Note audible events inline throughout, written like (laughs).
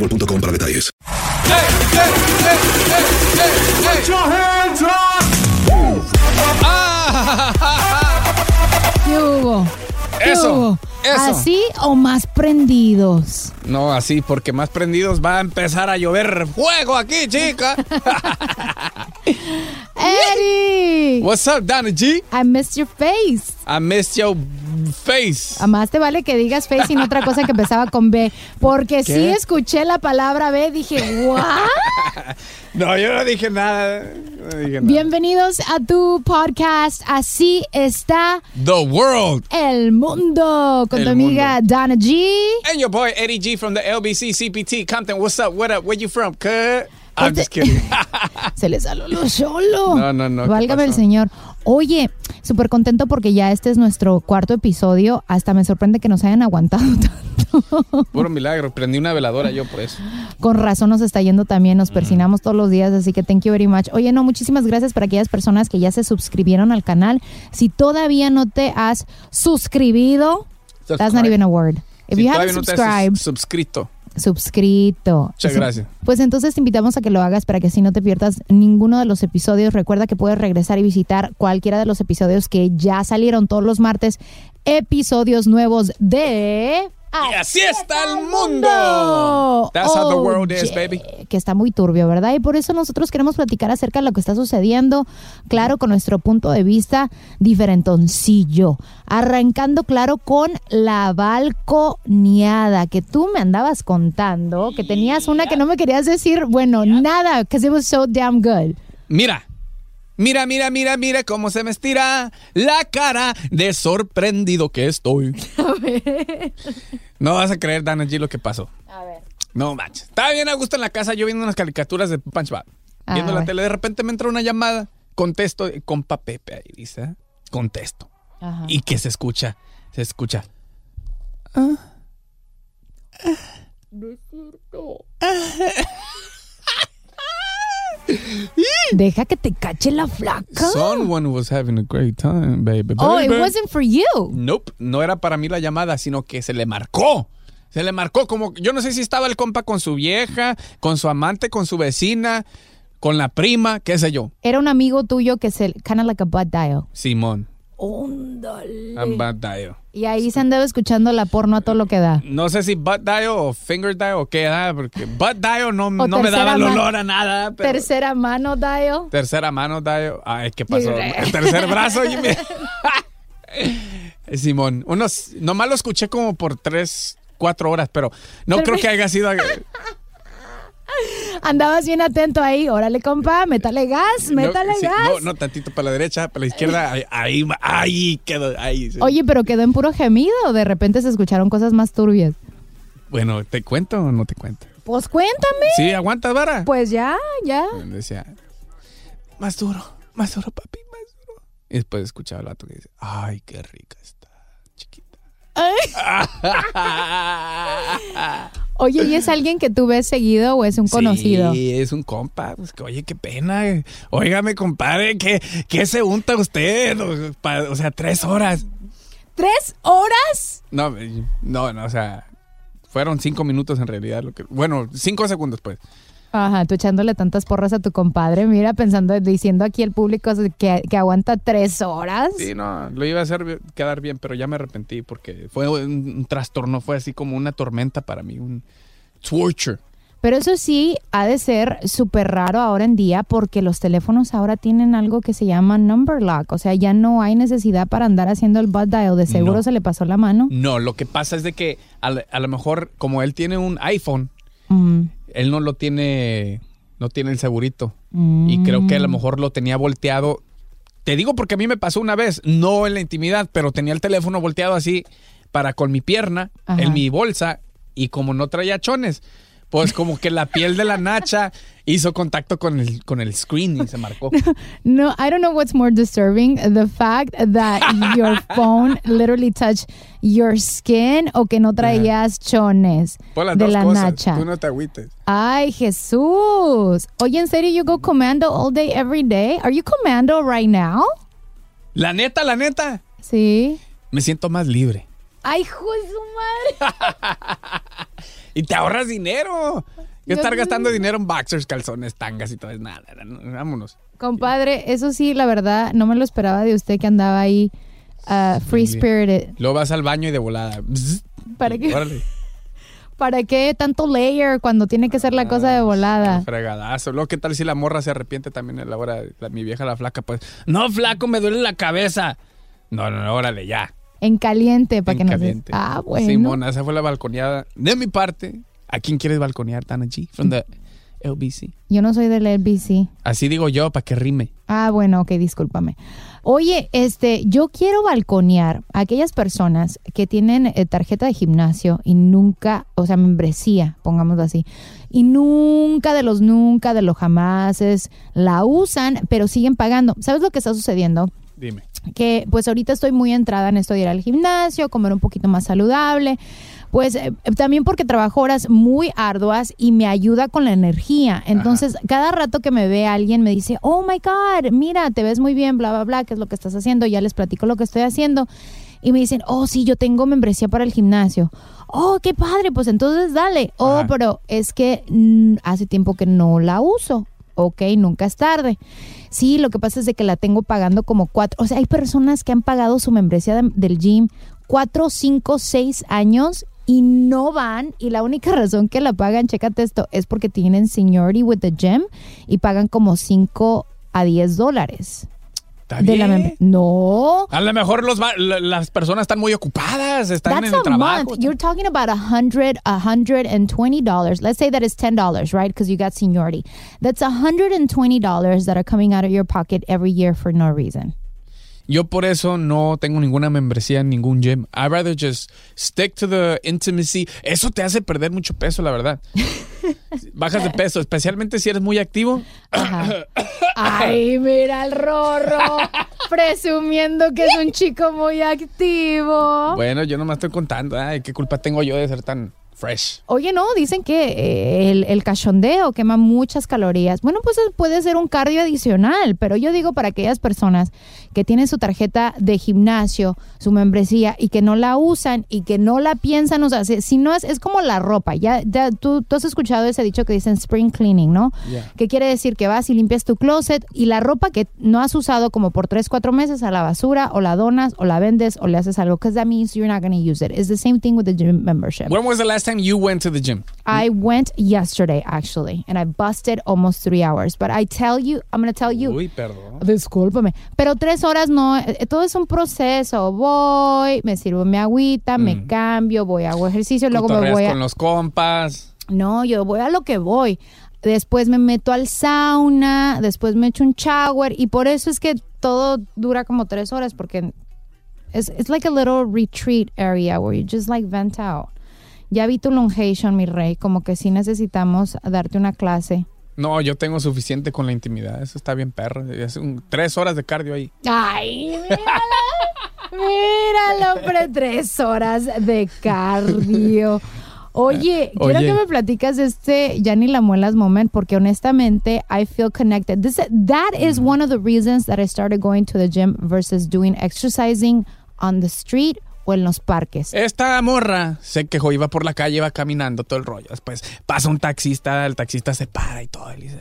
boostmobile.com para detalles. ¿Qué hubo? ¿Qué Eso, hubo? eso. ¿Así o más prendidos? No, así, porque más prendidos va a empezar a llover fuego aquí, chica. (laughs) (laughs) ¡Eddie! What's up, Donna G? I missed your face. I missed your face. A más te vale que digas face y no otra cosa que empezaba con B. Porque sí ¿Qué? escuché la palabra B, dije, ¿what? (laughs) No, yo no dije nada. No dije nada. Bienvenidos a tu podcast. Así está The world. el mundo. Con El tu amiga Donna G. And your boy Eddie G from the LBC CPT Compton. What's up? What up? Where you from? Cut. I'm just kidding. (laughs) Se le salió lo solo. No, no, no, ¿qué Válgame el señor. Oye, súper contento porque ya este es nuestro cuarto episodio. Hasta me sorprende que nos hayan aguantado (laughs) tanto. Puro milagro. Prendí una veladora yo por eso. Con razón nos está yendo también, nos persinamos todos los días, así que thank you very much. Oye, no, muchísimas gracias para aquellas personas que ya se suscribieron al canal. Si todavía no te has suscribido, that's not even a word. If Si you haven't no te has subscribed, suscrito. Suscrito. Muchas gracias. Pues entonces te invitamos a que lo hagas para que así no te pierdas ninguno de los episodios. Recuerda que puedes regresar y visitar cualquiera de los episodios que ya salieron todos los martes. Episodios nuevos de... Y así está el mundo. That's how the world is, yeah, baby. Que está muy turbio, ¿verdad? Y por eso nosotros queremos platicar acerca de lo que está sucediendo, claro, con nuestro punto de vista diferentoncillo. Arrancando, claro, con la balconeada, que tú me andabas contando, que tenías una que no me querías decir, bueno, nada, because it was so damn good. Mira. Mira, mira, mira, mira cómo se me estira la cara de sorprendido que estoy. (laughs) No vas a creer, Dana G, lo que pasó. A ver. No manches. Estaba bien a gusto en la casa yo viendo unas caricaturas de Punchbag. Ah, Viendo la tele. De repente me entra una llamada. Contesto, eh, compa Pepe ahí dice. Contesto. Ajá. Y que se escucha. Se escucha. Deja que te cache la flaca. Someone was having a great time, baby. Oh, it wasn't for you. Nope, no era para mí la llamada, sino que se le marcó. Se le marcó como, yo no sé si estaba el compa con su vieja, con su amante, con su vecina, con la prima, qué sé yo. Era un amigo tuyo que se, kind of like a butt dial. Simón. Óndale. I'm bad dial. Y ahí se andaba escuchando la porno a todo lo que da. No sé si butt dial o finger dial o qué da, porque butt dial no, no me tercera daba el olor a nada. pero- Tercera mano dial. Tercera mano dial. Ay, ¿qué pasó? El tercer brazo. (laughs) Jimmy. Simón, unos, nomás lo escuché como por tres, cuatro horas, pero no creo que haya sido... (laughs) Andabas bien atento ahí. Órale, compa, métale gas, métale no, sí, gas. no, no, tantito para la derecha, para la izquierda, ahí, ahí, ahí quedó, ahí. sí. Oye, pero quedó en puro gemido o de repente se escucharon cosas más turbias. Bueno, ¿te cuento o no te cuento? Pues cuéntame. Sí, aguantas, vara. Pues ya, ya. Decía, más duro, más duro, papi, más duro. Y después escuchaba el vato que dice, ay, qué rica está. Oye, ¿y es alguien que tú ves seguido o es un conocido? Sí, es un compa. Pues, que, oye, qué pena. Óigame, compadre, ¿qué, qué se unta usted? O, pa- o sea, tres horas. ¿Tres horas? No, no, no, o sea, fueron cinco minutos en realidad. Lo que, bueno, cinco segundos, pues. Ajá, tú echándole tantas porras a tu compadre. Mira, pensando, diciendo aquí el público que, que aguanta tres horas. Sí, no, lo iba a hacer quedar bien, pero ya me arrepentí porque fue un, un trastorno, fue así como una tormenta para mí, un torture. Pero eso sí, ha de ser súper raro ahora en día porque los teléfonos ahora tienen algo que se llama number lock. O sea, ya no hay necesidad para andar haciendo el butt dial. De seguro No. se le pasó la mano. No, lo que pasa es de que a, a lo mejor como él tiene un iPhone, Mm, él no lo tiene, no tiene el segurito. Y creo que a lo mm. mejor lo tenía volteado. Te digo porque a mí me pasó una vez, no en la intimidad, pero tenía el teléfono volteado así para con mi pierna, Ajá. en mi bolsa, y como no traía chones, pues como que la piel de la nacha hizo contacto con el, con el screen y se marcó. (laughs) No, I don't know what's more disturbing, the fact that (laughs) your phone literally touched your skin o que no traías chones Por las de dos la cosas, nacha. tú no te agüites. Ay, Jesús. Oye, ¿en serio you go commando all day, every day? Are you commando right now? La neta, la neta, Sí. me siento más libre. Ay, hijo de su madre. (laughs) Y te ahorras dinero. Que estar gastando dinero en boxers, calzones, tangas y todo es nada. no, Vámonos. Compadre, eso sí, la verdad, no me lo esperaba de usted que andaba ahí uh, free spirited. Luego vas al baño y de volada. (laughs) ¿Para qué, Órale. ¿Para qué tanto layer cuando tiene que ser la cosa de volada? Fregadazo. Luego, ¿qué tal si la morra se arrepiente también a la hora, la- mi vieja la flaca? Pues, no, flaco, me duele la cabeza. No, no, no, órale, ya. En caliente, para En que no se... caliente. Ah, bueno. Simona, esa fue la balconeada. De mi parte, ¿a quién quieres balconear, Tana G? From the LBC. Yo no soy del LBC. Así digo yo, para que rime. Ah, bueno, ok, discúlpame. Oye, este, yo quiero balconear a aquellas personas que tienen eh, tarjeta de gimnasio y nunca, o sea, membresía, pongámoslo así, y nunca de los nunca, de los jamases, la usan, pero siguen pagando. ¿Sabes lo que está sucediendo? Dime. que pues ahorita estoy muy entrada en esto de ir al gimnasio, comer un poquito más saludable, pues eh, también porque trabajo horas muy arduas y me ayuda con la energía. Entonces, cada rato que me ve alguien me dice, oh my God, mira, te ves muy bien, bla, bla, bla, ¿qué es lo que estás haciendo? Ya les platico lo que estoy haciendo. Y me dicen, oh, sí, yo tengo membresía para el gimnasio. Oh, qué padre, pues entonces dale. Oh, Ajá. pero es que mm, hace tiempo que no la uso. Ok, nunca es tarde. Sí, lo que pasa es de que la tengo pagando como cuatro. O sea, hay personas que han pagado su membresía de- del gym cuatro, cinco, seis años y no van. Y la única (laughs) razón que la pagan, chécate esto, es porque tienen seniority with the gym y pagan como cinco a 10 dólares. ¿Está De la bien? membresía. No. A lo mejor los la- las personas están muy ocupadas, están That's en el a trabajo. month. You're talking about a hundred, a hundred and twenty dollars. Let's say that it's ten dollars, right? Because you got seniority. That's a hundred and twenty dollars that are coming out of your pocket every year for no reason. Yo por eso no tengo ninguna membresía en ningún gym. I'd rather just stick to the intimacy. Eso te hace perder mucho peso, la verdad. (laughs) Bajas de peso, especialmente si eres muy activo. Ajá. (coughs) Ay, mira el rorro presumiendo que es un chico muy activo. Bueno, yo nomás estoy contando. Ay, qué culpa tengo yo de ser tan fresh. Oye, no, dicen que eh, el, el cachondeo quema muchas calorías. Bueno, pues eh, puede ser un cardio adicional, pero yo digo para aquellas personas que tienen su tarjeta de gimnasio, su membresía y que no la usan y que no la piensan, o sea, si, si no es, es como la ropa. Ya, ya tú, tú has escuchado ese dicho que dicen spring cleaning, ¿no? Yeah. Que quiere decir que vas y limpias tu closet y la ropa que no has usado como por 3, 4 meses a la basura o la donas o la vendes o le haces algo, because that means you're not going to use it. It's the same thing with the gym membership. When was the last time you went to the gym? I went yesterday actually, and I busted almost three hours. But I tell you, I'm gonna tell you. Uy, perdón. Discúlpame. Pero tres horas no, eh, todo es un proceso. Voy, me sirvo mi agüita, me cambio, voy, hago ejercicio, luego me voy a. con los compas. No, yo voy a lo que voy. Después me meto al sauna, después me echo un shower y por eso es que todo dura como tres horas porque es it's like a little retreat area where you just like vent out. Ya vi tu longation, mi rey, como que sí necesitamos darte una clase. No, yo tengo suficiente con la intimidad. Eso está bien, perro. Es un- tres horas de cardio ahí. Ay, míralo. Míralo, hombre, tres horas de cardio. Oye, quiero que me platicas de este ya ni la muelas moment porque honestamente I feel connected. This, that is one of the reasons that I started going to the gym versus doing exercising on the street o en los parques. Esta morra se quejó, iba por la calle, iba caminando todo el rollo. Después pasa un taxista, el taxista se para y todo. Y dice,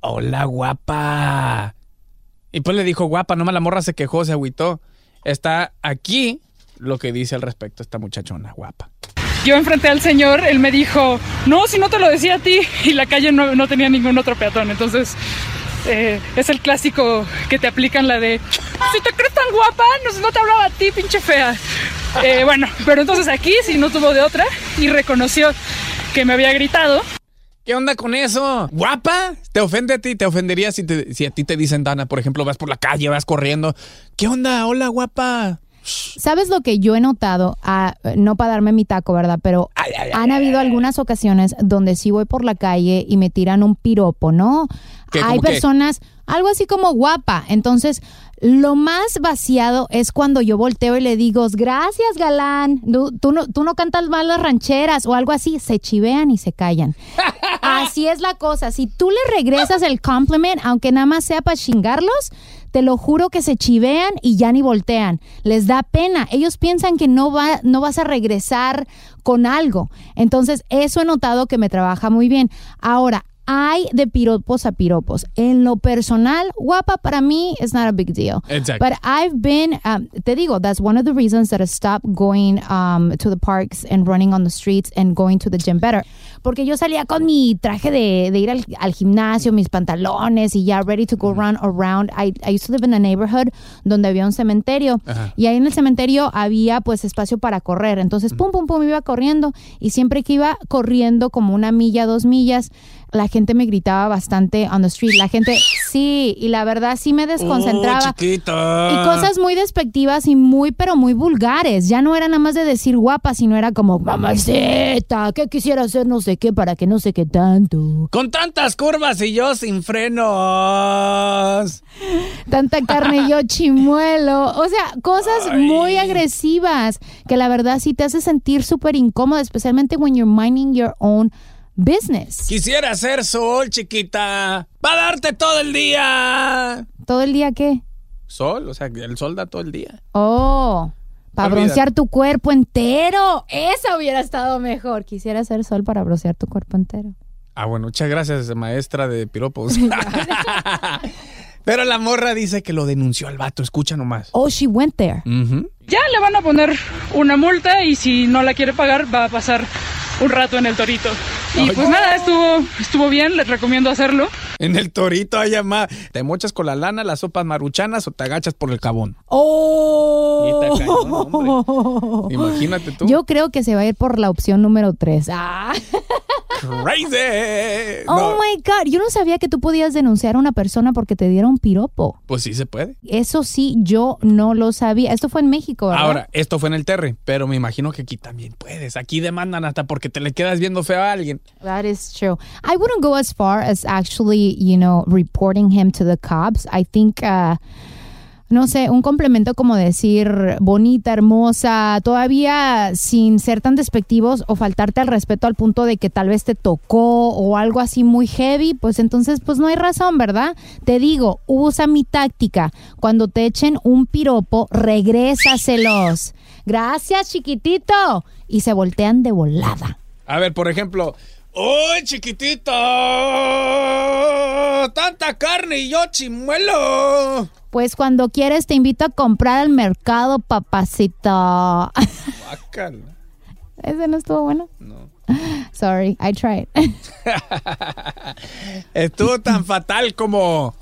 hola guapa. Y pues le dijo guapa, nomás la morra se quejó, se agüitó. Está aquí lo que dice al respecto esta muchachona guapa. Yo enfrenté al señor, él me dijo, no, si no te lo decía a ti, (laughs) y la calle no, no tenía ningún otro peatón. Entonces, eh, es el clásico que te aplican la de, si te crees tan guapa, no, te hablaba a ti, pinche fea. Eh, bueno, pero entonces aquí sí no tuvo de otra y reconoció que me había gritado. ¿Qué onda con eso? ¿Guapa? ¿Te ofende a ti? ¿Te ofendería si, si a ti te dicen, Dana, por ejemplo, vas por la calle, vas corriendo? ¿Qué onda? Hola, guapa. ¿Sabes lo que yo he notado? Ah, no para darme mi taco, ¿verdad? Pero han habido algunas ocasiones donde sí voy por la calle y me tiran un piropo, ¿no? ¿Qué, Hay qué? personas, algo así como guapa. Entonces, lo más vaciado es cuando yo volteo y le digo, gracias, galán. Tú, tú no, tú no cantas mal las rancheras o algo así. Se chivean y se callan. (laughs) Así es la cosa. Si tú le regresas el compliment, aunque nada más sea para chingarlos, te lo juro que se chivean y ya ni voltean. Les da pena. Ellos piensan que no, va, no vas a regresar con algo. Entonces, eso he notado que me trabaja muy bien. Ahora, hay de piropos a piropos. En lo personal, guapa para mí is not a big deal. Exacto. But I've been, um, te digo, that's one of the reasons that I stopped going um, to the parks and running on the streets and going to the gym better. Porque yo salía con mi traje de, de ir al, al gimnasio, mis pantalones y ya ready to go run around. I, I used to live in a neighborhood donde había un cementerio Ajá. y ahí en el cementerio había pues espacio para correr. Entonces, pum, pum, pum, iba corriendo y siempre que iba corriendo como una milla, dos millas, la gente me gritaba bastante on the street. La gente, sí, y la verdad sí me desconcentraba. Oh, chiquita. Y cosas muy despectivas y muy, pero muy vulgares. Ya no era nada más de decir guapa, sino era como, mamacita, ¿qué quisiera hacer no sé qué para que no sé qué tanto? Con tantas curvas y yo sin frenos. Tanta carne y yo (laughs) chimuelo. O sea, cosas muy agresivas que la verdad sí te hace sentir súper incómoda, especialmente when you're minding your own business. Quisiera ser sol, chiquita. Va a darte todo el día. ¿Todo el día qué? Sol, o sea, el sol da todo el día. Oh, para Olvídate. broncear tu cuerpo entero. Eso hubiera estado mejor. Quisiera hacer sol para broncear tu cuerpo entero. Ah, bueno, muchas gracias, maestra de piropos. (laughs) (laughs) Pero la morra dice que lo denunció al vato, escucha nomás. Oh, she went there. Ya le van a poner una multa y si no la quiere pagar va a pasar un rato en el torito. Y pues nada, estuvo, estuvo bien, les recomiendo hacerlo. (laughs) En el torito hay llamada. ¿Te mochas con la lana, las sopas maruchanas o te agachas por el cabón? Oh. Y cañón. (laughs) Imagínate tú. Yo creo que se va a ir por la opción número 3. Ah. Crazy. Oh No, my God. Yo no sabía que tú podías denunciar a una persona porque te dieron piropo. Pues sí se puede. Eso sí, yo no lo sabía. Esto fue en México, ¿verdad? Ahora, esto fue en el Terry, pero me imagino que aquí también puedes. Aquí demandan hasta porque te le quedas viendo feo a alguien. That is true. I wouldn't go as far as actually, you know, reporting him to the cops. I think, uh, no sé, un complemento como decir bonita, hermosa, todavía sin ser tan despectivos o faltarte al respeto al punto de que tal vez te tocó o algo así muy heavy, pues entonces pues no hay razón, ¿verdad? Te digo, usa mi táctica. Cuando te echen un piropo, regrésaselos. Gracias, chiquitito. Y se voltean de volada. A ver, por ejemplo, ¡Uy, chiquitito! ¡Tanta carne y yo chimuelo! Pues cuando quieres te invito a comprar al mercado, papacito. Guácala. ¿Ese no estuvo bueno? No. Sorry, I tried. (laughs) Estuvo tan fatal como.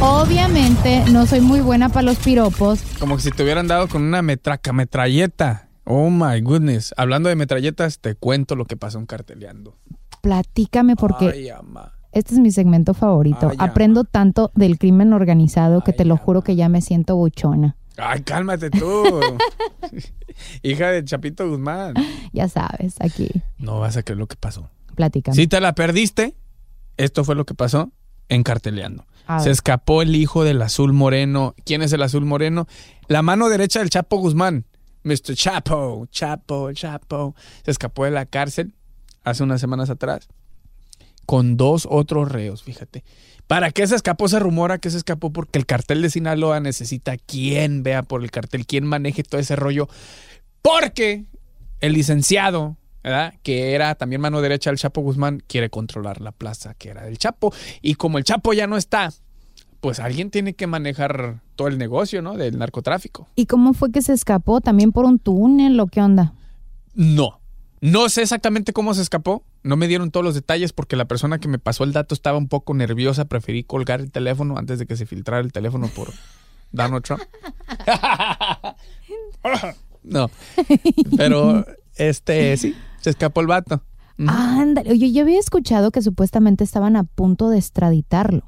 Obviamente no soy muy buena para los piropos. Como si te hubieran dado con una metraca, metralleta. Oh my goodness. Hablando de metralletas, te cuento lo que pasó en carteleando. Platícame porque Ay, ama. este es mi segmento favorito. Ay, Aprendo tanto del crimen organizado que te lo juro que ya me siento buchona. Ay, cálmate tú. (laughs) Hija de Chapito Guzmán. Ya sabes, aquí. No vas a creer lo que pasó. Platícame. Si te la perdiste, esto fue lo que pasó en Carteleando. Se escapó el hijo del azul moreno. ¿Quién es el azul moreno? La mano derecha del Chapo Guzmán. Mr. Chapo, Chapo, Chapo. Se escapó de la cárcel hace unas semanas atrás con dos otros reos, fíjate. ¿Para qué se escapó? Se rumora que se escapó porque el cartel de Sinaloa necesita quien vea por el cartel, quien maneje todo ese rollo. Porque el licenciado, ¿verdad? que era también mano derecha del Chapo Guzmán, quiere controlar la plaza que era del Chapo. Y como el Chapo ya no está, pues alguien tiene que manejar todo el negocio, ¿no? Del narcotráfico. ¿Y cómo fue que se escapó? ¿También por un túnel o qué onda? No. No sé exactamente cómo se escapó. No me dieron todos los detalles porque la persona que me pasó el dato estaba un poco nerviosa. Preferí colgar el teléfono antes de que se filtrara el teléfono por (laughs) Donald Trump. (laughs) no. Pero, este, sí, se escapó el vato. Ándale. Oye, yo había escuchado que supuestamente estaban a punto de extraditarlo.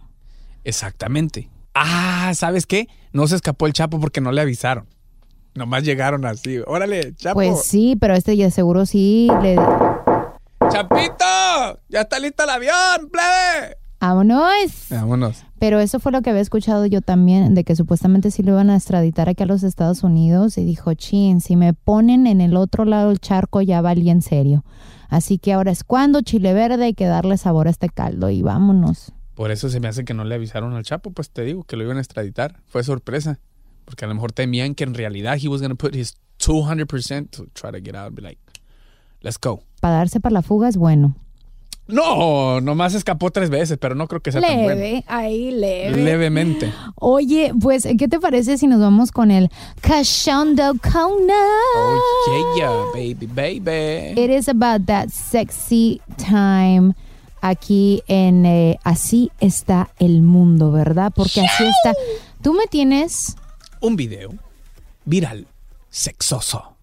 Exactamente. Ah, ¿sabes qué? No se escapó el Chapo porque no le avisaron. Nomás llegaron así. Órale, Chapo. Pues sí, pero este ya seguro sí le... ¡Chapito! ¡Ya está listo el avión, plebe! ¡Vámonos! Vámonos. Pero eso fue lo que había escuchado yo también, de que supuestamente sí lo iban a extraditar aquí a los Estados Unidos y dijo, chin, si me ponen en el otro lado del charco ya valí en serio. Así que ahora es cuando chile verde hay que darle sabor a este caldo y vámonos. Por eso se me hace que no le avisaron al Chapo, pues te digo que lo iban a extraditar. Fue sorpresa. Porque a lo mejor temían que en realidad he was going to put his 200% to try to get out. Be like, let's go. Para darse para la fuga es bueno. No, nomás escapó tres veces, pero no creo que sea tan bueno. Leve, ahí leve. Levemente. Oye, pues, ¿qué te parece si nos vamos con el Cachando Kona? Oh, yeah, baby, baby. It is about that sexy time aquí en eh, Así está el mundo, ¿verdad? Porque así está. Tú me tienes Un video viral, sexoso.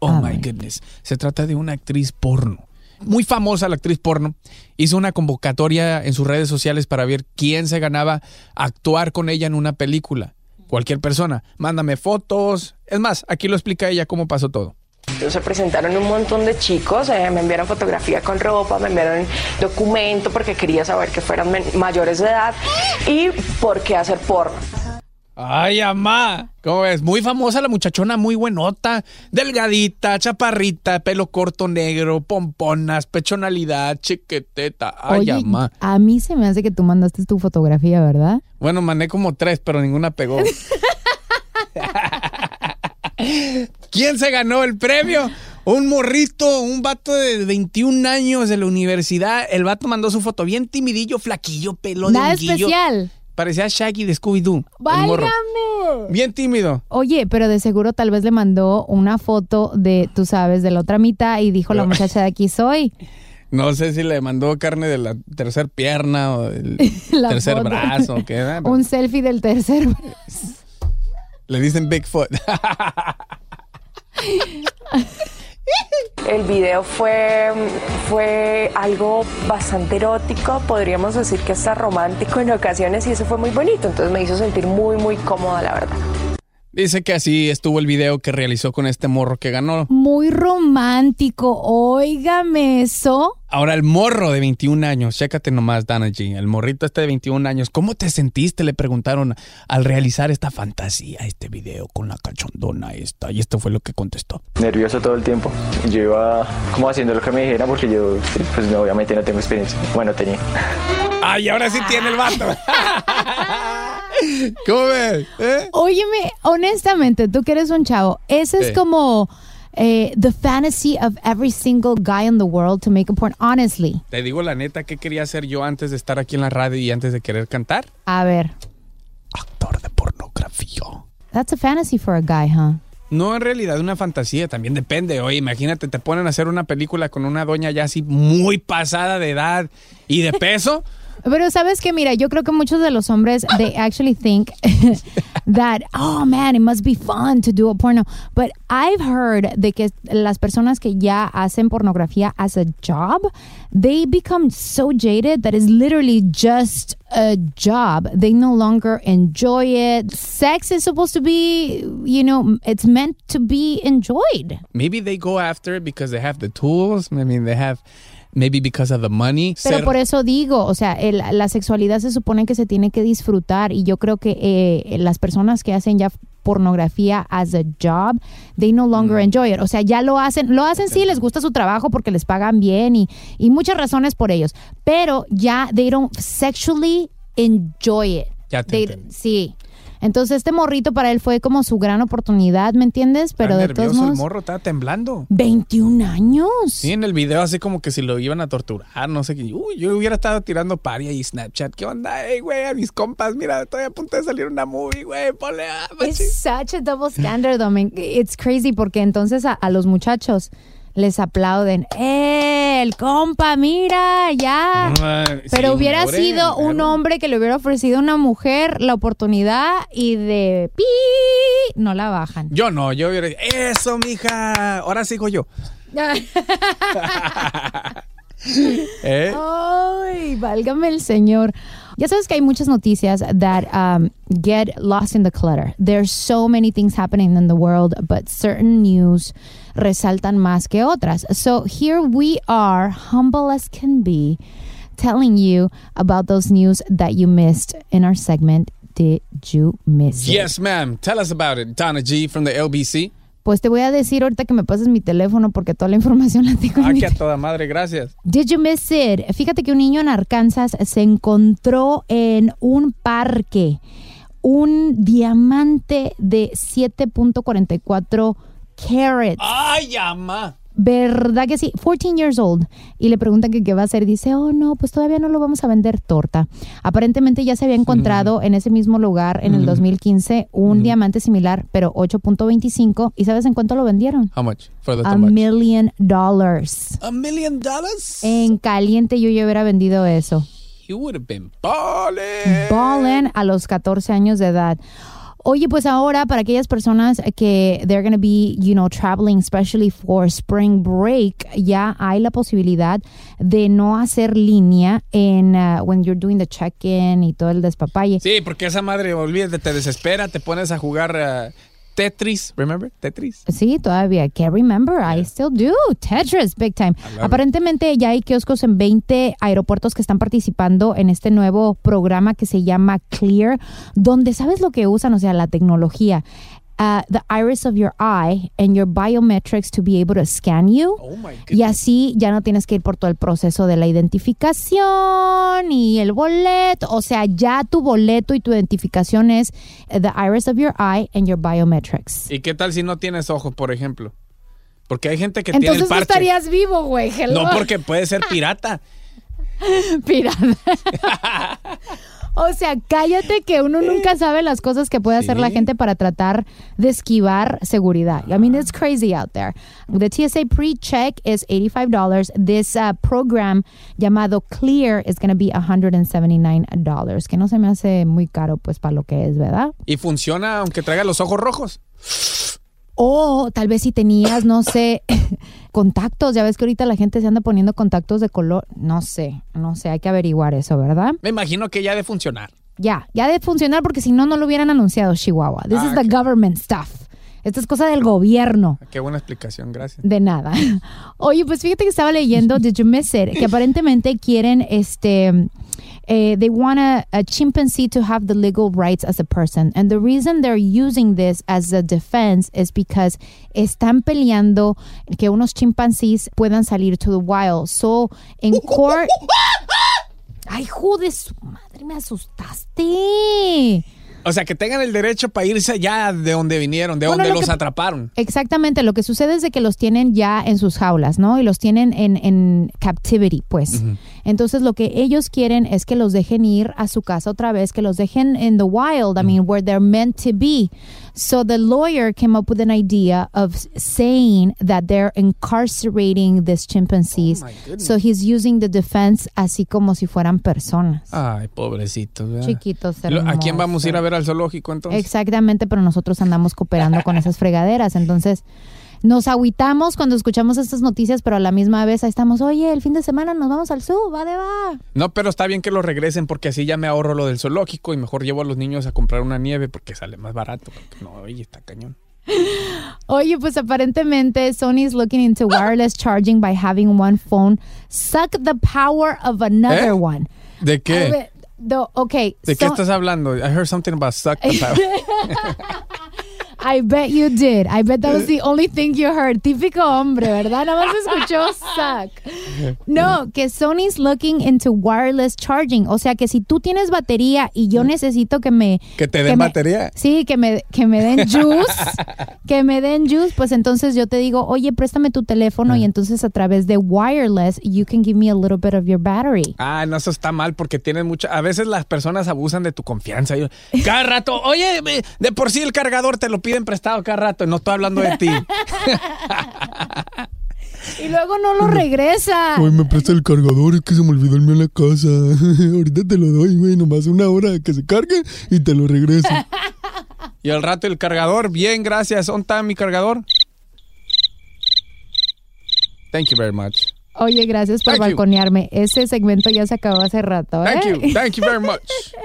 Oh A my ver. goodness. Se trata de una actriz porno. Muy famosa la actriz porno. Hizo una convocatoria en sus redes sociales para ver quién se ganaba actuar con ella en una película. Cualquier persona. Mándame fotos. Es más, aquí lo explica ella cómo pasó todo. Entonces se presentaron un montón de chicos, eh, me enviaron fotografía con ropa, me enviaron documento porque quería saber que fueran mayores de edad y por qué hacer porno. Ay, amá. ¿Cómo ves? Muy famosa la muchachona, muy buenota, delgadita, chaparrita, pelo corto negro, pomponas, pechonalidad, chiqueteta. Ay, Oye, amá. a mí se me hace que tú mandaste tu fotografía, ¿verdad? Bueno, mandé como tres, pero ninguna pegó. (laughs) (laughs) ¿Quién se ganó el premio? Un morrito, un vato de 21 años de la universidad. El vato mandó su foto bien timidillo, flaquillo, pelo de Nada honguillo. especial. Parecía Shaggy de Scooby-Doo. el morro. ¡Válgame! Bien tímido. Oye, pero de seguro tal vez le mandó una foto de, tú sabes, de la otra mitad y dijo la muchacha de aquí soy. No sé si le mandó carne de la tercer pierna o del (laughs) La tercer foto. brazo. ¿qué? (laughs) Un selfie del tercer. Le dicen Bigfoot. (laughs) El video fue, fue algo bastante erótico, podríamos decir que hasta romántico en ocasiones y eso fue muy bonito, entonces me hizo sentir muy muy cómoda la verdad. Dice que así estuvo el video que realizó con este morro que ganó. Muy romántico. Óigame eso. Ahora el morro de 21 años, chécate nomás, Dana G, el morrito este de 21 años, ¿cómo te sentiste? Le preguntaron al realizar esta fantasía, este video con la cachondona esta, y esto fue lo que contestó. nervioso todo el tiempo. Yo iba como haciendo lo que me dijeran porque yo, pues no, obviamente no tengo experiencia. Bueno, tenía. ¡Ay, ahora sí tiene el vato! (laughs) ¿Cómo ves? ¿Eh? Óyeme, honestamente, tú que eres un chavo, ese es Sí. como eh, the fantasy of every single guy in the world to make a porn. Honestly. Te digo la neta, ¿qué quería hacer yo antes de estar aquí en la radio y antes de querer cantar? A ver. Actor de pornografía. That's a fantasy for a guy, huh? No en realidad una fantasía, también depende. Oye, imagínate, te ponen a hacer una película con una doña ya así muy pasada de edad y de peso. (laughs) Pero sabes que, mira, yo creo que muchos de los hombres, they actually think (laughs) that, oh man, it must be fun to do a porno. But I've heard de que las personas que ya hacen pornografía as a job, they become so jaded that it's literally just a job. They no longer enjoy it. Sex is supposed to be, you know, it's meant to be enjoyed. Maybe they go after it because they have the tools. I mean, they have maybe because of the money. Pero Ser- por eso digo, o sea, el- la sexualidad se supone que se tiene que disfrutar y yo creo que eh, las personas que hacen ya pornografía as a job, they no longer enjoy it. O sea, ya lo hacen, lo hacen sí, les gusta su trabajo porque les pagan bien y, y muchas razones por ellos, pero ya they don't sexually enjoy it. Ya te They- entendí. sí. Entonces este morrito para él fue como su gran oportunidad, ¿me entiendes? Pero de todos nervioso el modos, morro, estaba temblando. 21 años. Sí, en el video así como que si lo iban a torturar, no sé qué. Uy, yo hubiera estado tirando paria y Snapchat. ¿Qué onda? Ey, güey, a mis compas, mira, estoy a punto de salir una movie, güey, ponle a... It's such a double standard, Domin. It's crazy porque entonces a, a los muchachos les aplauden. ¡Eh, el compa, mira, ya! Pero sí, hubiera hombre, sido un claro. hombre que le hubiera ofrecido a una mujer la oportunidad y de pi no la bajan. Yo no, yo hubiera... Eso, mija, ahora sigo yo. (laughs) ¿Eh? Ay, válgame el señor. Ya sabes que hay muchas noticias that um, get lost in the clutter. There's so many things happening in the world, but certain news resaltan más que otras. So here we are, humble as can be, telling you about those news that you missed in our segment. Did you miss it? Yes, ma'am. Tell us about it. Donna G from the LBC. Pues te voy a decir ahorita que me pases mi teléfono porque toda la información la tengo en Ah, a toda madre, gracias. Did you miss it? Fíjate que un niño en Arkansas se encontró en un parque un diamante de 7.44 carats. ¡Ay, ama! ¿Verdad que sí? 14 years old. Y le preguntan que qué va a hacer. Dice, oh no, pues todavía no lo vamos a vender torta. Aparentemente ya se había encontrado en ese mismo lugar en el 2015 un diamante similar, pero 8.25. ¿Y sabes en cuánto lo vendieron? How much for the A much? million dollars. A million dollars? En caliente yo ya hubiera vendido eso. You would have been balling. Ballen a los 14 años de edad. Oye, pues ahora para aquellas personas que they're going to be, you know, traveling especially for spring break, ya hay la posibilidad de no hacer línea en uh, when you're doing the check-in y todo el despapalle. Sí, porque esa madre, olvídate, te desespera, te pones a jugar uh, Tetris, remember? Tetris. Sí, todavía. Can't remember. I still do. Tetris, big time. Aparentemente ya hay kioscos en 20 aeropuertos que están participando en este nuevo programa que se llama Clear, donde sabes lo que usan, o sea, la tecnología. Uh, the iris of your eye and your biometrics to be able to scan you. Oh my Y así ya no tienes que ir por todo el proceso de la identificación y el boleto. O sea, ya tu boleto y tu identificación es the iris of your eye and your biometrics. ¿Y qué tal si no tienes ojos, por ejemplo? Porque hay gente que tiene Entonces el no parche. estarías vivo, güey. No, porque puede ser pirata. (laughs) Pirata. (laughs) o sea, cállate que uno nunca sabe las cosas que puede hacer la gente para tratar de esquivar seguridad. I mean, it's crazy out there. The TSA pre-check is $85. This uh, program llamado Clear is going to be $179, que no se me hace muy caro pues para lo que es, ¿verdad? Y funciona aunque traiga los ojos rojos. O tal vez si tenías, no sé, (laughs) contactos. Ya ves que ahorita la gente se anda poniendo contactos de color. No sé, no sé, hay que averiguar eso, ¿verdad? Me imagino que ya de funcionar. Ya, ya de funcionar porque si no, no lo hubieran anunciado Chihuahua. This Ah, is the government stuff. Esto es cosa del gobierno. Qué buena explicación, gracias. De nada. (laughs) Oye, pues fíjate que estaba leyendo Did You Miss It? Que aparentemente quieren este. Eh, they want a, a chimpanzee to have the legal rights as a person. And the reason they're using this as a defense is because están peleando que unos chimpancés puedan salir to the wild. So, in (laughs) court. Ay, joder, su madre, me asustaste. O sea, que tengan el derecho para irse allá de donde vinieron, de Bueno, donde lo los que- atraparon. Exactamente, lo que sucede es de que los tienen ya en sus jaulas, ¿no? Y los tienen en, en captivity, pues. Entonces lo que ellos quieren es que los dejen ir a su casa otra vez, que los dejen in the wild, I mean, where they're meant to be. So the lawyer came up with an idea of saying that they're incarcerating these chimpanzees. Oh, so he's using the defense así como si fueran personas. Ay, pobrecitos. ¿verdad? Chiquitos, Lo- ¿A quién vamos a ir a hermosos. Ver al zoológico entonces? Exactamente, pero nosotros andamos cooperando con esas fregaderas. Entonces, nos agüitamos cuando escuchamos estas noticias, pero a la misma vez ahí estamos, oye, el fin de semana nos vamos al sur, va de va. No, pero está bien que lo regresen porque así ya me ahorro lo del zoológico y mejor llevo a los niños a comprar una nieve porque sale más barato. No, oye, está cañón. (laughs) Oye, pues aparentemente Sony is looking into wireless charging by having one phone suck the power of another ¿Eh? one. ¿De qué? The- okay. ¿De qué so- estás hablando? I heard something about suck the (laughs) power. (laughs) I bet you did. I bet that was the only thing you heard. Típico hombre, ¿verdad? Nada más escuchó (laughs) suck. No, que Sony's looking into wireless charging. O sea, que si tú tienes batería y yo necesito que me... ¿Que te den batería? Sí, que me, que me den juice. (laughs) que me den juice, pues entonces yo te digo, oye, préstame tu teléfono y entonces a través de wireless, you can give me a little bit of your battery. Ah, no, eso está mal porque tienes mucha. A veces las personas abusan de tu confianza. Yo- cada rato, oye, de por sí el cargador te lo piden prestado cada rato. No estoy hablando de ti. Y luego no lo regresa. me presta el cargador, es que se me olvidó el mío en la casa. (laughs) Ahorita te lo doy, güey, nomás una hora que se cargue y te lo regreso. y al rato el cargador, bien, gracias. ¿Dónde está mi cargador? Thank you very much. Oye, gracias por Thank you. balconearme. Ese segmento ya se acabó hace rato, ¿eh? Thank you, thank you very (laughs) much.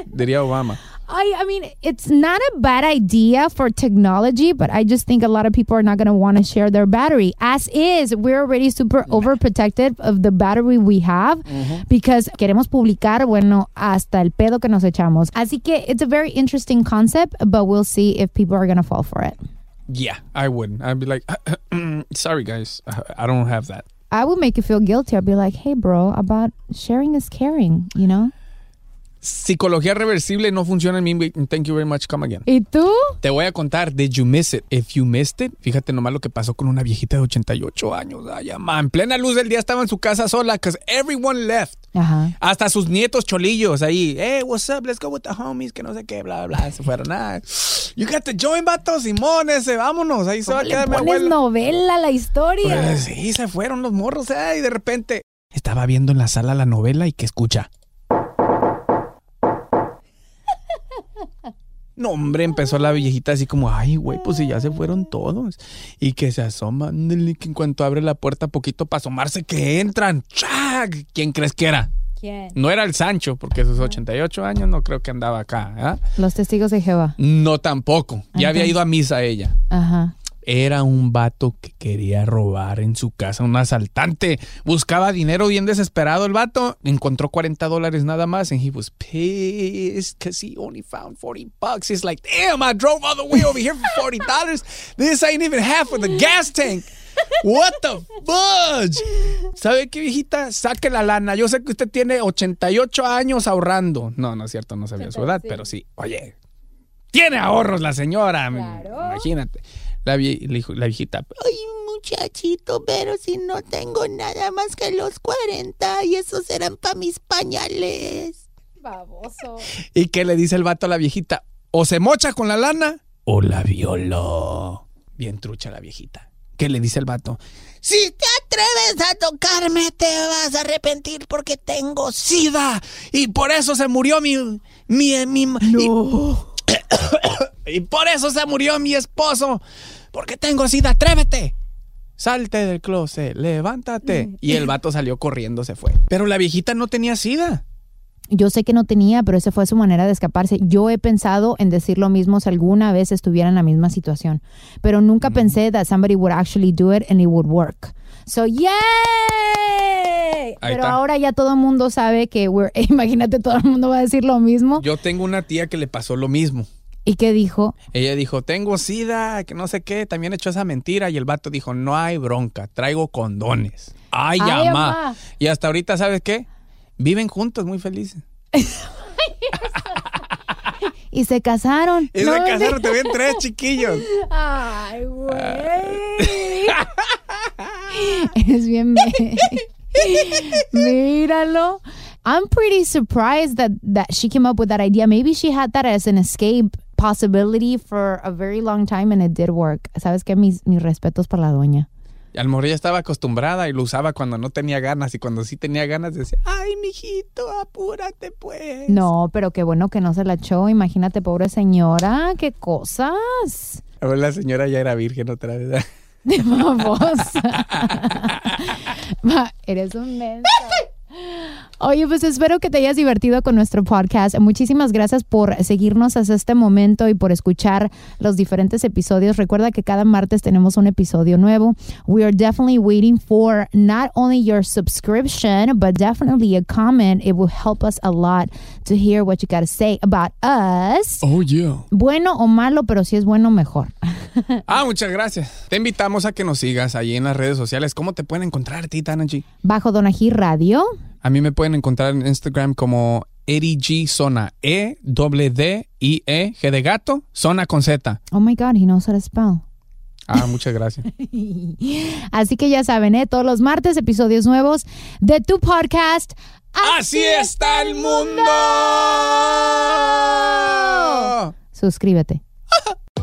Diría Obama. I, I mean, it's not a bad idea for technology, but I just think a lot of people are not going to want to share their battery. As is, we're already super overprotected of the battery we have mm-hmm. because queremos publicar, bueno, hasta el pedo que nos echamos. Así que it's a very interesting concept, but we'll see if people are going to fall for it. Yeah, I wouldn't. I'd be like, (clears throat) sorry guys, I don't have that. I would make you feel guilty. I'd be like, hey, bro, about sharing is caring, you know? Psicología reversible no funciona en mí. Thank you very much. Come again. ¿Y tú? Te voy a contar. Did you miss it? If you missed it, fíjate nomás lo que pasó con una viejita de 88 años. Ay, ama, en plena luz del día estaba en su casa sola because everyone left. Ajá. Hasta sus nietos cholillos ahí. Hey, what's up? Let's go with the homies. Que no sé qué, bla, bla. Se fueron. Ah, you got to join, vato. Simón, ese, vámonos. Ahí se va a ¿Cómo le quedar mi abuelo. novela la historia? Pues sí, se fueron los morros. eh, y de repente estaba viendo en la sala la novela y que escucha. No, hombre, empezó la viejita así como, ay, güey, pues si ya se fueron todos. Y que se asoma, que en cuanto abre la puerta poquito para asomarse, que entran. ¡Chac! ¿Quién crees que era? ¿Quién? No era el Sancho, porque a sus 88 años no creo que andaba acá. ¿ah? Los testigos de Jehová. No tampoco. Ya había ido a misa ella. Ajá. Era un vato que quería robar en su casa, un asaltante. Buscaba dinero bien desesperado el vato. Encontró 40 dólares nada más and he was pissed because he only found 40 bucks. He's like, damn, I drove all the way over here for 40 dollars. This ain't even half of the gas tank. What the fudge? ¿Sabe qué, viejita? Saque la lana. Yo sé que usted tiene 88 años ahorrando. No, no es cierto, no sabía su edad, pero sí. Oye, tiene ahorros la señora. Imagínate. La, vie- le dijo- la viejita, Ay, muchachito, pero si no tengo nada más que los 40 y esos serán para mis pañales. Baboso. ¿Y qué le dice el vato a la viejita? O se mocha con la lana o la violó. Bien trucha la viejita. ¿Qué le dice el vato? Si te atreves a tocarme, te vas a arrepentir porque tengo sida. Y por eso se murió mi... mi, mi No. Y, (coughs) (coughs) y por eso se murió mi esposo. Porque tengo sida. Atrévete. Salte del closet, levántate. Y el vato salió corriendo, se fue. Pero la viejita no tenía sida. Yo sé que no tenía, pero esa fue su manera de escaparse. Yo he pensado en decir lo mismo si alguna vez estuviera en la misma situación, pero nunca pensé that somebody would actually do it and it would work. So, yay! Pero está. ahora ya todo el mundo sabe que we're, (laughs) imagínate, todo el mundo va a decir lo mismo. Yo tengo una tía que le pasó lo mismo. ¿Y qué dijo? Ella dijo, tengo sida, que no sé qué, también echó esa mentira. Y el vato dijo, no hay bronca, traigo condones. Ay, Ay, amá. amá. Y hasta ahorita, ¿sabes qué? Viven juntos, muy felices. (laughs) Y se casaron. Y No, se casaron, te ven tres chiquillos. Ay, güey. (laughs) es bien. Míralo. I'm pretty surprised that that she came up with that idea. Maybe she had that as an escape possibility for a very long time and it did work. ¿Sabes qué? Mis, mis respetos para la doña. Y a lo mejor ella estaba acostumbrada y lo usaba cuando no tenía ganas. Y cuando sí tenía ganas decía, ay, mijito, apúrate pues. No, pero qué bueno que no se la echó. Imagínate, pobre señora, qué cosas. Ahora la señora ya era virgen otra vez. (laughs) (laughs) De babosa. (laughs) Va, Eres un menso. Oye, pues espero que te hayas divertido con nuestro podcast. Muchísimas gracias por seguirnos hasta este momento y por escuchar los diferentes episodios. Recuerda que cada martes tenemos un episodio nuevo. We are definitely waiting for not only your subscription, but definitely a comment. It will help us a lot to hear what you got to say about us. Oh, yeah. Bueno o malo, pero si es bueno, mejor. (laughs) Ah, muchas gracias. Te invitamos a que nos sigas ahí en las redes sociales. ¿Cómo te pueden encontrar a ti, Tanaji? Bajo Donají Radio. A mí me pueden encontrar en Instagram como Eddie G Zona. E W D I E G de gato, Zona con Z. Oh my God, he knows how to spell. Ah, muchas gracias. (laughs) Así que ya saben, ¿eh? todos los martes episodios nuevos de tu podcast. Así está el mundo. Suscríbete.